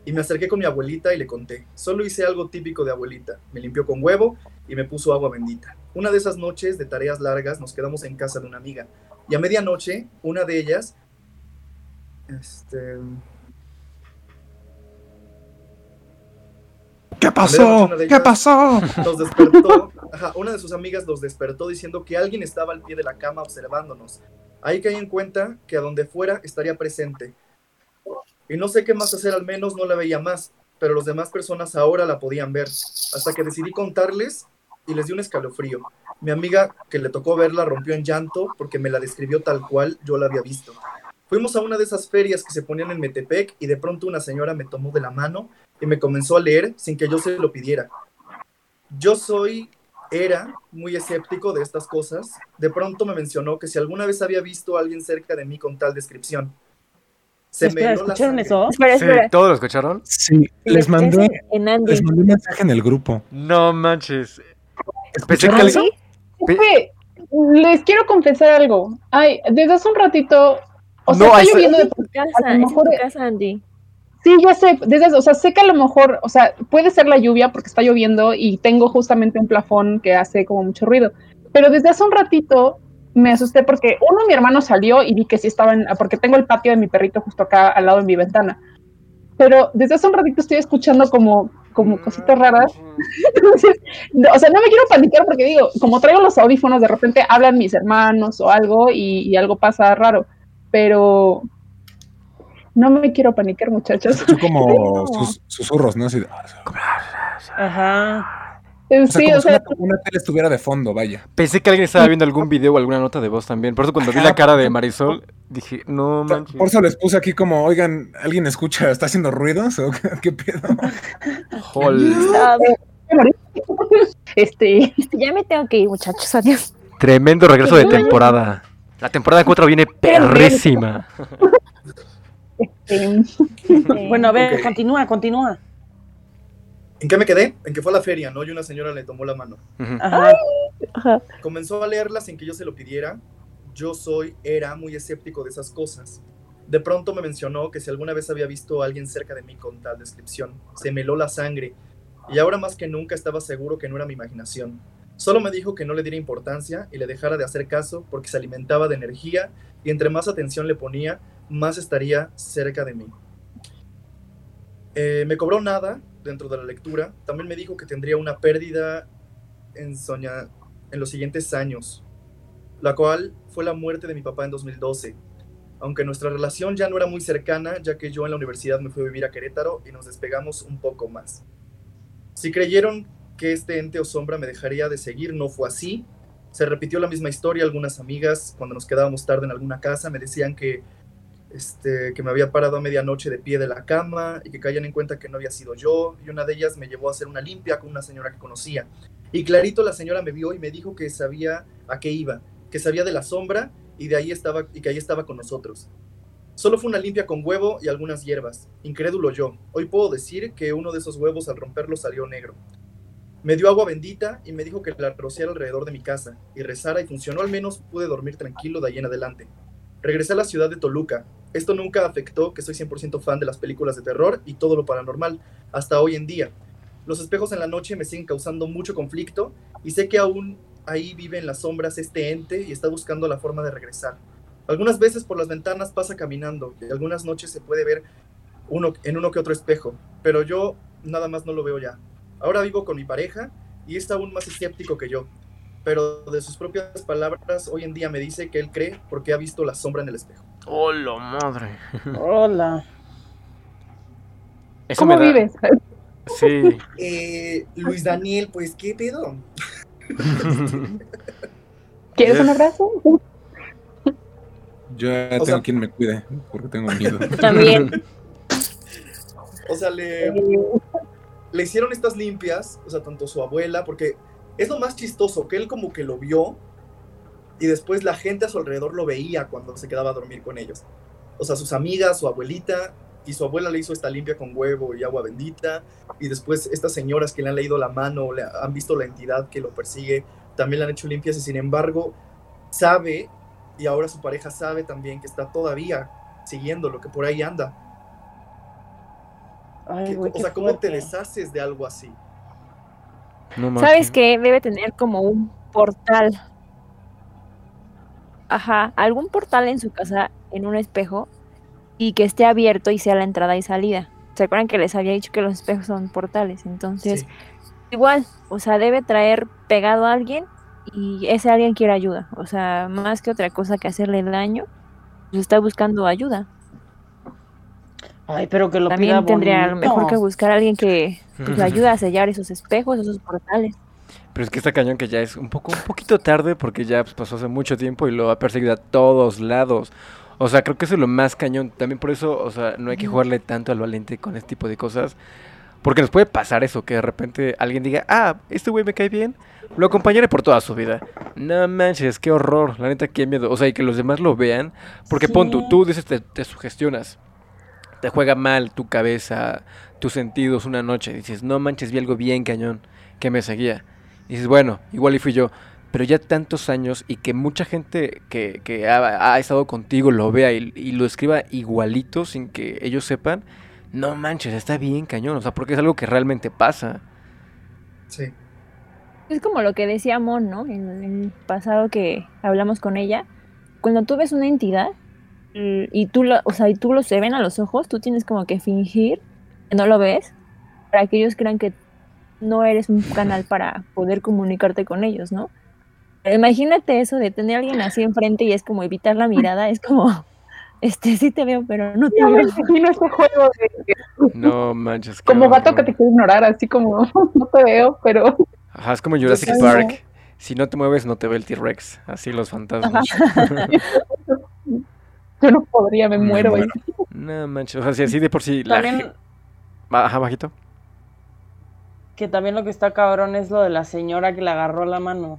[SPEAKER 1] Y me acerqué con mi abuelita y le conté. Solo hice algo típico de abuelita. Me limpió con huevo y me puso agua bendita. Una de esas noches de tareas largas nos quedamos en casa de una amiga. Y a medianoche, una de ellas, este,
[SPEAKER 5] ¿Qué pasó? ¿Qué pasó?
[SPEAKER 1] nos despertó, ajá, una de sus amigas nos despertó diciendo que alguien estaba al pie de la cama observándonos. Ahí caí en cuenta que a donde fuera estaría presente. Y no sé qué más hacer, al menos no la veía más, pero las demás personas ahora la podían ver. Hasta que decidí contarles y les di un escalofrío. Mi amiga que le tocó verla rompió en llanto porque me la describió tal cual yo la había visto. Fuimos a una de esas ferias que se ponían en Metepec y de pronto una señora me tomó de la mano y me comenzó a leer sin que yo se lo pidiera. Yo soy, era muy escéptico de estas cosas. De pronto me mencionó que si alguna vez había visto a alguien cerca de mí con tal descripción. Se
[SPEAKER 4] Espera,
[SPEAKER 1] me
[SPEAKER 4] ¿escucharon eso?
[SPEAKER 6] Espera,
[SPEAKER 3] Sí. ¿todos lo escucharon?
[SPEAKER 5] Sí, les
[SPEAKER 6] Es
[SPEAKER 5] mandé,
[SPEAKER 6] en- en Andy.
[SPEAKER 5] les mandé un mensaje en el grupo.
[SPEAKER 3] No manches. Pensé que
[SPEAKER 2] que les quiero confesar algo. Ay, desde hace un ratito. O sea,
[SPEAKER 3] No,
[SPEAKER 2] está
[SPEAKER 3] hay-
[SPEAKER 2] lloviendo de
[SPEAKER 6] tu casa,
[SPEAKER 2] a lo
[SPEAKER 6] es en tu
[SPEAKER 2] mejor-
[SPEAKER 6] casa, Andy.
[SPEAKER 2] Sí, ya sé, desde, o sea, sé que a lo mejor, o sea, puede ser la lluvia porque está lloviendo y tengo justamente un plafón que hace como mucho ruido. Pero desde hace un ratito me asusté porque uno, mi hermano salió y vi que sí estaba en, porque tengo el patio de mi perrito justo acá al lado de mi ventana. Pero desde hace un ratito estoy escuchando como, como cositas raras. Entonces, no, o sea, no me quiero panicar porque digo, como traigo los audífonos, de repente hablan mis hermanos o algo y, y algo pasa raro. Pero no me quiero panicar, muchachos.
[SPEAKER 5] Como
[SPEAKER 6] No.
[SPEAKER 5] sus- susurros, ¿no? Así de-
[SPEAKER 4] Ajá.
[SPEAKER 5] o sea,
[SPEAKER 2] sí,
[SPEAKER 5] como
[SPEAKER 2] o
[SPEAKER 5] si
[SPEAKER 2] sea,
[SPEAKER 5] una, una tele estuviera de fondo, vaya.
[SPEAKER 3] Pensé que alguien estaba viendo algún video o alguna nota de voz también. Por eso cuando vi la cara de Marisol, dije, no
[SPEAKER 5] Por-
[SPEAKER 3] manches.
[SPEAKER 5] Por eso les puse aquí como, oigan, ¿alguien escucha? ¿Está haciendo ruidos? ¿O qué, qué pedo?
[SPEAKER 3] Jol.
[SPEAKER 6] Ah,
[SPEAKER 2] este,
[SPEAKER 6] ya me tengo que ir, muchachos. Adiós.
[SPEAKER 3] Tremendo regreso de temporada. La temporada 4 viene perrísima.
[SPEAKER 2] em,
[SPEAKER 4] Bueno, a ver, continúa, continúa.
[SPEAKER 1] ¿En qué me quedé? En que fue a la feria, ¿no? Y una señora le tomó la mano.
[SPEAKER 3] Ujú.
[SPEAKER 4] Ajá.
[SPEAKER 6] Ajá.
[SPEAKER 1] Comenzó a leerla sin que yo se lo pidiera. Yo soy, era muy escéptico de esas cosas. De pronto me mencionó que si alguna vez había visto a alguien cerca de mí con tal descripción, se me heló la sangre. Y ahora más que nunca estaba seguro que no era mi imaginación. Solo me dijo que no le diera importancia y le dejara de hacer caso porque se alimentaba de energía y entre más atención le ponía, más estaría cerca de mí. Eh, me cobró nada dentro de la lectura. También me dijo que tendría una pérdida en, soña- en los siguientes años, la cual fue la muerte de mi papá en 2012. Aunque nuestra relación ya no era muy cercana, ya que yo en la universidad me fui a vivir a Querétaro y nos despegamos un poco más. Si creyeron que este ente o sombra me dejaría de seguir, no fue así. Se repitió la misma historia. Algunas amigas, cuando nos quedábamos tarde en alguna casa, me decían que, este, que me había parado a medianoche de pie de la cama y que caían en cuenta que no había sido yo. Y una de ellas me llevó a hacer una limpia con una señora que conocía. Y clarito la señora me vio y me dijo que sabía a qué iba, que sabía de la sombra y de ahí estaba y que ahí estaba con nosotros. Solo fue una limpia con huevo y algunas hierbas. Incrédulo yo. Hoy puedo decir que uno de esos huevos al romperlo salió negro. Me dio agua bendita y me dijo que la rociara alrededor de mi casa y rezara y funcionó al menos pude dormir tranquilo de ahí en adelante. Regresé a la ciudad de Toluca. Esto nunca afectó que soy 100% fan de las películas de terror y todo lo paranormal, hasta hoy en día. Los espejos en la noche me siguen causando mucho conflicto y sé que aún ahí vive en las sombras este ente y está buscando la forma de regresar. Algunas veces por las ventanas pasa caminando y algunas noches se puede ver uno, en uno que otro espejo, pero yo nada más no lo veo ya. Ahora vivo con mi pareja y es aún más escéptico que yo, pero de sus propias palabras hoy en día me dice que él cree porque ha visto la sombra en el espejo.
[SPEAKER 3] Hola, madre.
[SPEAKER 4] Hola.
[SPEAKER 3] Eso
[SPEAKER 2] ¿Cómo
[SPEAKER 3] me da-
[SPEAKER 2] vives?
[SPEAKER 3] Sí.
[SPEAKER 1] Eh, Luis Daniel, pues qué pedo.
[SPEAKER 2] ¿Quieres un abrazo?
[SPEAKER 5] Yo ya tengo
[SPEAKER 1] sea-
[SPEAKER 5] quien me cuide, porque tengo miedo.
[SPEAKER 6] También.
[SPEAKER 1] O sea, le, le hicieron estas limpias, o sea, tanto su abuela, porque es lo más chistoso, que él como que lo vio y después la gente a su alrededor lo veía cuando se quedaba a dormir con ellos. O sea, sus amigas, su abuelita, y su abuela le hizo esta limpia con huevo y agua bendita, y después estas señoras que le han leído la mano, le han visto la entidad que lo persigue, también le han hecho limpias y sin embargo sabe, y ahora su pareja sabe también que está todavía siguiendo lo que por ahí anda.
[SPEAKER 4] Ay,
[SPEAKER 1] Que- o sea, ¿cómo te
[SPEAKER 4] fuerte.
[SPEAKER 1] deshaces de algo así?
[SPEAKER 3] No
[SPEAKER 6] ¿Sabes qué? Debe tener como un portal. Ajá, algún portal en su casa, en un espejo, y que esté abierto y sea la entrada y salida. ¿Se acuerdan que les había dicho que los espejos son portales? Entonces,
[SPEAKER 1] Sí.
[SPEAKER 6] igual, o sea, debe traer pegado a alguien y ese alguien quiere ayuda. O sea, más que otra cosa que hacerle daño, pues está buscando ayuda.
[SPEAKER 4] Ay, pero que lo
[SPEAKER 6] También
[SPEAKER 4] pida
[SPEAKER 6] tendría lo
[SPEAKER 4] bonito.
[SPEAKER 6] mejor que buscar a alguien que pues, le ayude a sellar esos espejos, esos portales.
[SPEAKER 3] Pero es que está cañón que ya es un poco, un poquito tarde porque ya pues, pasó hace mucho tiempo y lo ha perseguido a todos lados. O sea, creo que eso es lo más cañón. También por eso, o sea, no hay que jugarle tanto al valiente con este tipo de cosas. Porque nos puede pasar eso, que de repente alguien diga, ah, este güey me cae bien, lo acompañaré por toda su vida. No manches, qué horror, la neta, qué miedo. O sea, y que los demás lo vean, porque pon tú,
[SPEAKER 4] Sí.
[SPEAKER 3] tú dices, te, te sugestionas. Te juega mal tu cabeza, tus sentidos una noche. Dices, no manches, vi algo bien cañón que me seguía. Y dices, bueno, igual y fui yo. Pero ya tantos años y que mucha gente que, que ha, ha estado contigo lo vea y, y lo escriba igualito sin que ellos sepan, no manches, está bien cañón. O sea, porque es algo que realmente pasa.
[SPEAKER 1] Sí.
[SPEAKER 6] Es como lo que decía Mon, ¿no? En el pasado que hablamos con ella. Cuando tú ves una entidad y tú lo, o sea, y tú lo se ven a los ojos, tú tienes como que fingir que no lo ves para que ellos crean que no eres un canal para poder comunicarte con ellos, ¿no? Pero imagínate eso de tener a alguien así enfrente y es como evitar la mirada, es como, este, sí te veo, pero no te
[SPEAKER 2] me
[SPEAKER 6] veo.
[SPEAKER 2] imagino ese juego de
[SPEAKER 3] No manches.
[SPEAKER 2] como gato que te quiere ignorar, así como no te veo, pero
[SPEAKER 3] Ajá, es como Jurassic. Park. Si no te mueves, no te ve el T-Rex. Así los fantasmas.
[SPEAKER 2] yo no podría, me
[SPEAKER 5] Me
[SPEAKER 2] muero.
[SPEAKER 5] muero.
[SPEAKER 3] No manches. O sea, si así de por sí. La
[SPEAKER 4] También,
[SPEAKER 3] ge- Ajá, bajito.
[SPEAKER 4] que también lo que está cabrón es lo de la señora que le agarró la mano.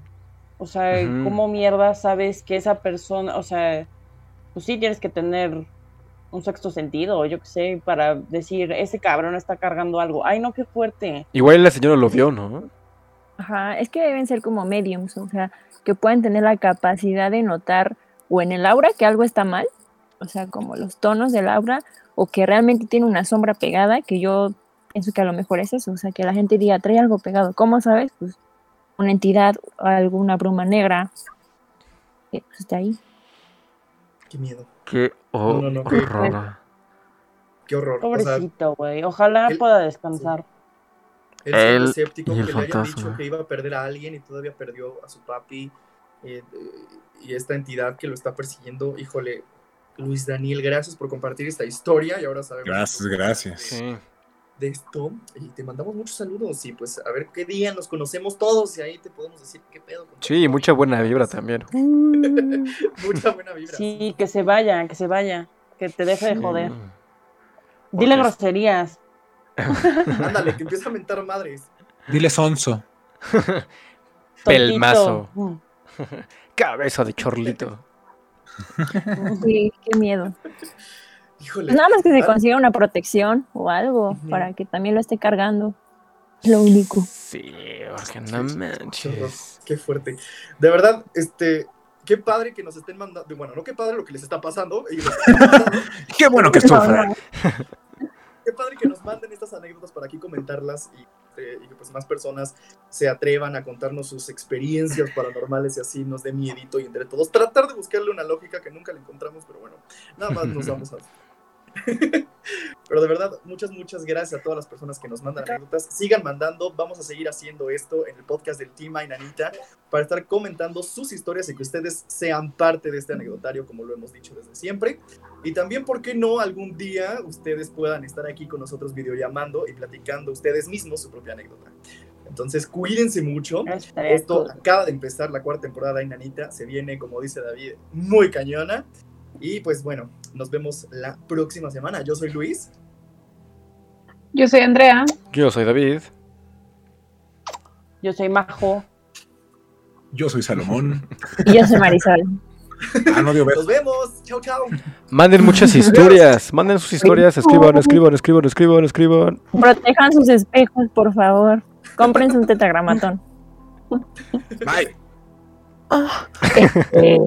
[SPEAKER 4] O sea. ¿cómo mierda sabes que esa persona, o sea, pues sí tienes que tener un sexto sentido, o yo qué sé, para decir, ese cabrón está cargando algo. Ay, no, qué fuerte.
[SPEAKER 3] Igual la señora lo vio, ¿no?
[SPEAKER 6] Ajá, es que deben ser como mediums, o sea, que pueden tener la capacidad de notar o en el aura que algo está mal, o sea, como los tonos del aura, o que realmente tiene una sombra pegada, que yo pienso que a lo mejor es eso, o sea, que la gente diga, trae algo pegado, ¿cómo sabes? Pues una entidad, alguna bruma negra, que pues, está ahí.
[SPEAKER 1] Qué miedo.
[SPEAKER 3] Qué
[SPEAKER 1] No, no, no, qué-
[SPEAKER 3] horror.
[SPEAKER 1] Qué horror. O sea,
[SPEAKER 4] Pobrecito, güey. Ojalá
[SPEAKER 1] él-
[SPEAKER 4] pueda descansar.
[SPEAKER 1] siendo
[SPEAKER 3] Él
[SPEAKER 1] escéptico,
[SPEAKER 3] y
[SPEAKER 1] que
[SPEAKER 3] el
[SPEAKER 1] le hayan
[SPEAKER 3] fantasma.
[SPEAKER 1] dicho que iba a perder a alguien y todavía perdió a su papi. eh, eh, y esta entidad que lo está persiguiendo, híjole, Luis Daniel, gracias por compartir esta historia y ahora sabemos
[SPEAKER 5] Gracias, gracias.
[SPEAKER 1] De esto y te mandamos muchos saludos y pues a ver qué día nos conocemos todos y ahí te podemos decir qué pedo. con
[SPEAKER 3] Sí,
[SPEAKER 1] todo.
[SPEAKER 3] mucha buena vibra también.
[SPEAKER 1] Mucha buena vibra.
[SPEAKER 4] Sí, que se vaya, que se vaya. Que te deje de joder.
[SPEAKER 3] Sí.
[SPEAKER 4] Dile
[SPEAKER 3] Porque-
[SPEAKER 4] groserías.
[SPEAKER 1] Ándale, que empieza a mentar madres.
[SPEAKER 5] Dile sonso.
[SPEAKER 3] Pelmazo.
[SPEAKER 4] Mm.
[SPEAKER 3] Cabeza de chorlito.
[SPEAKER 6] Sí, qué miedo.
[SPEAKER 1] Híjole.
[SPEAKER 6] Nada más que se consiga una protección o algo para que también lo esté cargando. Lo único.
[SPEAKER 3] Sí, porque no manches.
[SPEAKER 1] Qué fuerte. De verdad, este, qué padre que nos estén mandando, bueno, no qué padre lo que les está pasando,
[SPEAKER 5] Qué bueno que sufra.
[SPEAKER 1] qué padre que nos manden estas anécdotas para aquí comentarlas y, este, y que pues más personas se atrevan a contarnos sus experiencias paranormales y así nos dé miedito y entre todos. Tratar de buscarle una lógica que nunca la encontramos, pero bueno, nada más nos vamos a... Pero de verdad, muchas, muchas gracias a todas las personas que nos mandan anécdotas. Sigan mandando, vamos a seguir haciendo esto en el podcast del Team Ainanita para estar comentando sus historias y que ustedes sean parte de este anecdotario, como lo hemos dicho desde siempre. Y también, ¿por qué no algún día ustedes puedan estar aquí con nosotros videollamando y platicando ustedes mismos su propia anécdota? Entonces, cuídense mucho. Esto
[SPEAKER 4] cool.
[SPEAKER 1] acaba de empezar la cuarta temporada de Ainanita. Se viene, como dice David, muy cañona. Y pues bueno, nos vemos la próxima semana. Yo soy Luis.
[SPEAKER 2] Yo soy Andrea.
[SPEAKER 3] Yo soy David.
[SPEAKER 4] Yo soy Majo.
[SPEAKER 5] Yo soy Salomón.
[SPEAKER 6] Y yo soy Marisol.
[SPEAKER 5] Ah, no.
[SPEAKER 1] Nos vemos. Chao, chao.
[SPEAKER 3] Manden muchas historias. Manden sus historias. Escriban, escriban, escriban, escriban, escriban.
[SPEAKER 6] Protejan sus espejos, por favor. Cómprense un tetragramatón.
[SPEAKER 5] Bye.
[SPEAKER 6] Eh,